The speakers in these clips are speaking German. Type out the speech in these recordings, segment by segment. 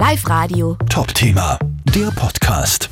Live Radio. Top-Thema, der Podcast.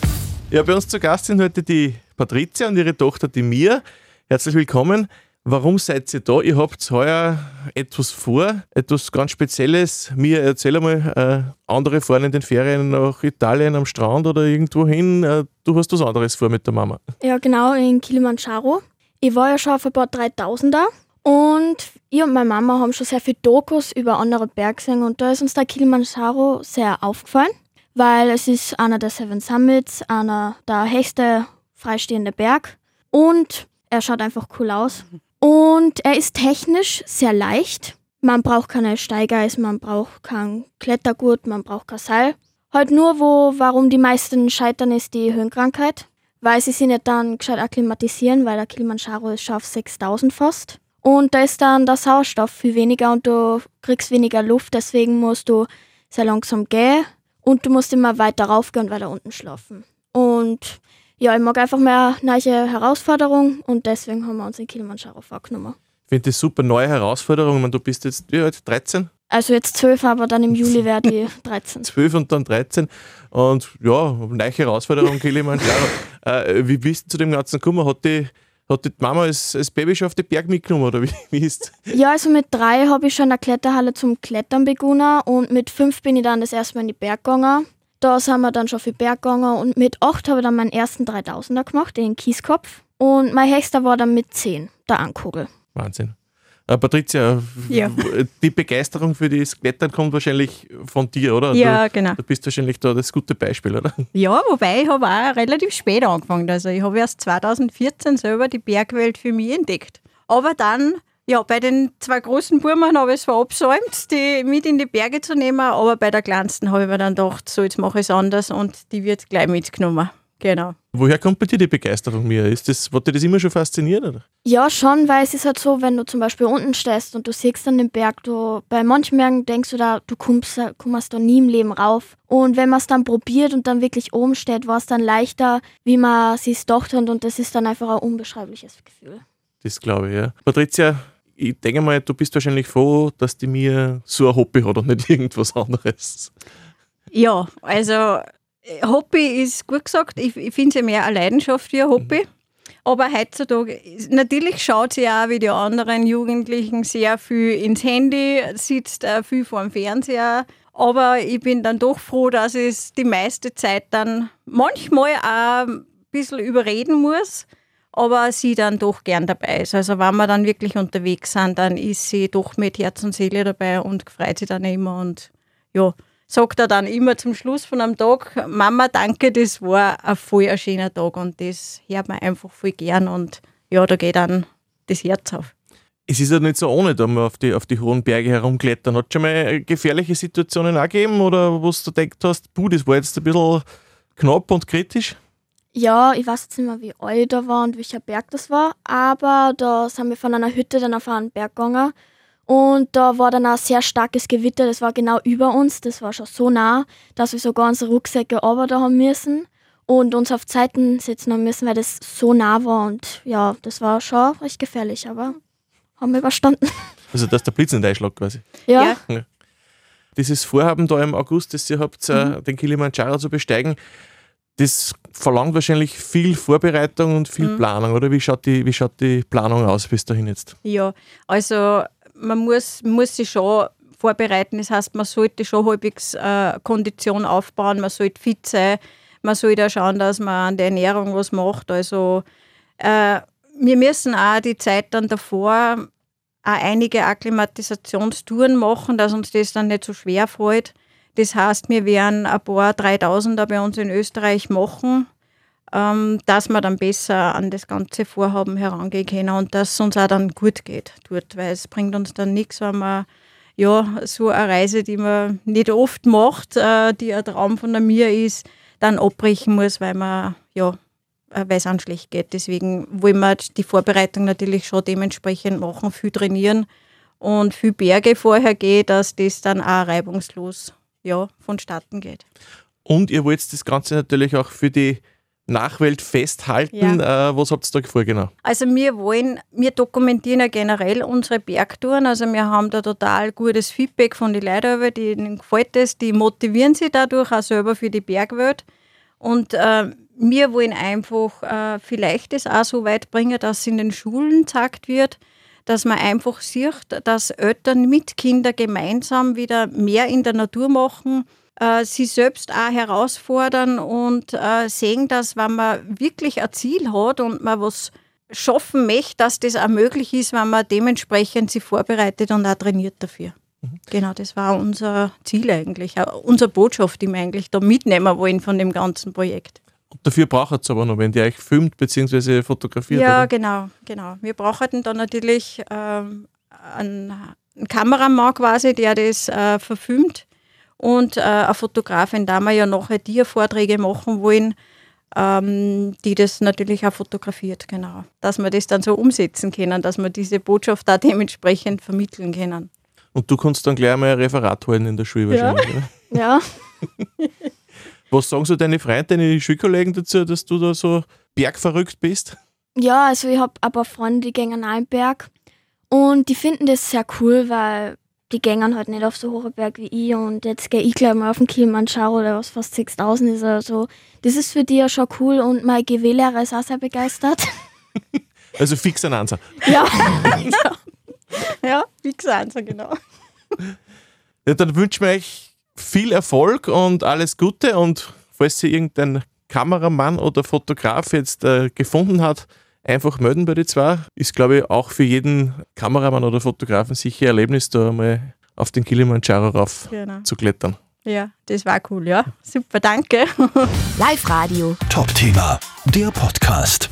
Ja, bei uns zu Gast sind heute die Patricia und ihre Tochter, die Mia. Herzlich willkommen. Warum seid ihr da? Ihr habt heuer etwas vor, etwas ganz Spezielles. Mia, erzähl einmal, äh, andere fahren in den Ferien nach Italien am Strand oder irgendwo hin. Äh, du hast was anderes vor mit der Mama. Ja, genau, in Kilimanjaro. Ich war ja schon auf ein paar 3000er und ich und meine Mama haben schon sehr viele Dokus über andere gesehen und da ist uns der Kilimanjaro sehr aufgefallen, weil es ist einer der Seven Summits, einer der höchste freistehende Berg und er schaut einfach cool aus. Und er ist technisch sehr leicht. Man braucht keine Steigeis, man braucht kein Klettergurt, man braucht kein Seil. Halt nur, wo, warum die meisten scheitern, ist die Höhenkrankheit, weil sie sich nicht dann gescheit akklimatisieren, weil der Kilimanjaro ist schon auf 6000 fast. Und da ist dann der Sauerstoff viel weniger und du kriegst weniger Luft, deswegen musst du sehr langsam gehen und du musst immer weiter raufgehen und weiter unten schlafen. Und ja, ich mag einfach mehr neue Herausforderungen und deswegen haben wir uns den Kilimanjaro vorgenommen. Ich finde das super neue Herausforderung. Ich meine, du bist jetzt wie alt? 13? Also jetzt 12, aber dann im Juli werde ich 13. 12 und dann 13. Und ja, neue Herausforderung Kilimanjaro. äh, wie bist du zu dem Ganzen gekommen? Hat die hat die Mama als, als Baby schon auf den Berg mitgenommen oder wie, wie ist Ja, also mit drei habe ich schon in der Kletterhalle zum Klettern begonnen und mit fünf bin ich dann das erste Mal in die Berg gegangen. Da sind wir dann schon für Berg gegangen und mit acht habe ich dann meinen ersten 3000er gemacht, den Kieskopf. Und mein höchster war dann mit zehn, der Ankugel. Wahnsinn. Äh, Patricia, Ja. die Begeisterung für das Klettern kommt wahrscheinlich von dir, oder? Ja, du, genau. Du bist wahrscheinlich da das gute Beispiel, oder? Ja, wobei ich habe auch relativ spät angefangen. Also ich habe erst 2014 selber die Bergwelt für mich entdeckt. Aber dann, ja, bei den zwei großen Burmen habe ich es verabsäumt, die mit in die Berge zu nehmen. Aber bei der kleinsten habe ich mir dann gedacht, so jetzt mache ich es anders und die wird gleich mitgenommen. Genau. Woher kommt bei dir die Begeisterung, Mia? Ist das, hat dir das immer schon fasziniert, oder? Ja, schon, weil es ist halt so, wenn du zum Beispiel unten stehst und du siehst dann den Berg, du, bei manchen Bergen denkst du da, du kommst, kommst da nie im Leben rauf. Und wenn man es dann probiert und dann wirklich oben steht, war es dann leichter, wie man sich gedacht hat und das ist dann einfach ein unbeschreibliches Gefühl. Das glaube ich, ja. Patricia, ich denke mal, du bist wahrscheinlich froh, dass die Mia so ein Hobby hat und nicht irgendwas anderes. Ja, also Hobby ist gut gesagt. Ich, ich finde es ja mehr eine Leidenschaft wie ein Hobby. Aber heutzutage, natürlich schaut sie auch wie die anderen Jugendlichen sehr viel ins Handy, sitzt auch viel vor dem Fernseher. Aber ich bin dann doch froh, dass ich es die meiste Zeit dann manchmal auch ein bisschen überreden muss, aber sie dann doch gern dabei ist. Also wenn wir dann wirklich unterwegs sind, dann ist sie doch mit Herz und Seele dabei und freut sich dann immer und ja, sagt er dann immer zum Schluss von einem Tag, Mama, danke, das war ein voll ein schöner Tag und das hört man einfach voll gern und ja, da geht dann das Herz auf. Es ist ja nicht so ohne, da mal auf die, auf die hohen Berge herumklettern. Hat schon mal gefährliche Situationen auch gegeben oder wo du gedacht hast, puh, das war jetzt ein bisschen knapp und kritisch? Ja, ich weiß jetzt nicht mehr, wie alt da war und welcher Berg das war, aber da sind wir von einer Hütte dann auf einen Berg gegangen und da war dann ein sehr starkes Gewitter, das war genau über uns, das war schon so nah, dass wir sogar unsere Rucksäcke runter da haben müssen und uns auf Zeiten sitzen haben müssen, weil das so nah war und ja, das war schon recht gefährlich, aber haben wir überstanden. Also, dass der Blitz nicht einschlägt quasi. Ja, Ja. Dieses Vorhaben da im August, das ihr habt, äh, den Kilimanjaro zu besteigen, das verlangt wahrscheinlich viel Vorbereitung und viel Planung, oder? Wie schaut, die, wie schaut die Planung aus bis dahin jetzt? Ja, also man muss, muss sich schon vorbereiten. Das heißt, man sollte schon halbwegs äh, Kondition aufbauen, man sollte fit sein, man sollte auch schauen, dass man an der Ernährung was macht. Also äh, wir müssen auch die Zeit dann davor auch einige Akklimatisationstouren machen, dass uns das dann nicht so schwer fällt. Das heißt, wir werden ein paar 3000er bei uns in Österreich machen dass wir dann besser an das ganze Vorhaben herangehen können und dass es uns auch dann gut geht dort, weil es bringt uns dann nichts, wenn man ja so eine Reise, die man nicht oft macht, äh, die ein Traum von mir ist, dann abbrechen muss, weil man ja äh, weil es einem schlecht geht. Deswegen wollen wir die Vorbereitung natürlich schon dementsprechend machen, viel trainieren und viel Berge vorher gehen, dass das dann auch reibungslos ja, vonstatten geht. Und ihr wollt das Ganze natürlich auch für die Nachwelt festhalten. Äh, was habt ihr da vor genau? Also wir wollen, wir dokumentieren ja generell unsere Bergtouren. Also wir haben da total gutes Feedback von den Leuten, denen gefällt das, die motivieren sich dadurch auch selber für die Bergwelt. Und äh, wir wollen einfach äh, vielleicht das auch so weit bringen, dass es in den Schulen gezeigt wird, dass man einfach sieht, dass Eltern mit Kindern gemeinsam wieder mehr in der Natur machen, äh, sie selbst auch herausfordern und äh, sehen, dass wenn man wirklich ein Ziel hat und man was schaffen möchte, dass das auch möglich ist, wenn man dementsprechend sich vorbereitet und auch trainiert dafür. Mhm. Genau, das war unser Ziel eigentlich, unsere Botschaft, die wir eigentlich da mitnehmen wollen von dem ganzen Projekt. Und dafür braucht es aber noch, wenn die euch filmt bzw. fotografiert. Ja, oder? genau, genau. Wir brauchen dann natürlich ähm, einen, einen, Kameramann quasi, der das äh, verfilmt und äh, eine Fotografin, da wir ja nachher Tiervorträge machen wollen, ähm, die das natürlich auch fotografiert, genau. Dass wir das dann so umsetzen können, dass wir diese Botschaft da dementsprechend vermitteln können. Und du kannst dann gleich mal ein Referat halten in der Schule ja. wahrscheinlich, oder? Ja. Was sagen so deine Freunde, deine Schulkollegen dazu, dass du da so bergverrückt bist? Ja, also ich habe ein paar Freunde, die gehen auch im Berg. Und die finden das sehr cool, weil die gehen halt nicht auf so hohe Berg wie ich. Und jetzt gehe ich gleich mal auf den Kilimanjaro, der was fast 6000 ist. Also das ist für die ja schon cool. Und mein GW-Lehrer ist auch sehr begeistert. Also fix ein Answer. Ja. ja. ja, fix ein Answer, genau. Ja, dann wünschen wir euch viel Erfolg und alles Gute und falls Sie irgendein Kameramann oder Fotograf jetzt äh, gefunden hat, einfach melden bei die zwei. Ist, glaube ich, auch für jeden Kameramann oder Fotografen sicher ein Erlebnis, da mal auf den Kilimanjaro rauf genau. zu klettern. Ja, das war cool, ja. Super, danke. Live Radio. Top Thema, der Podcast.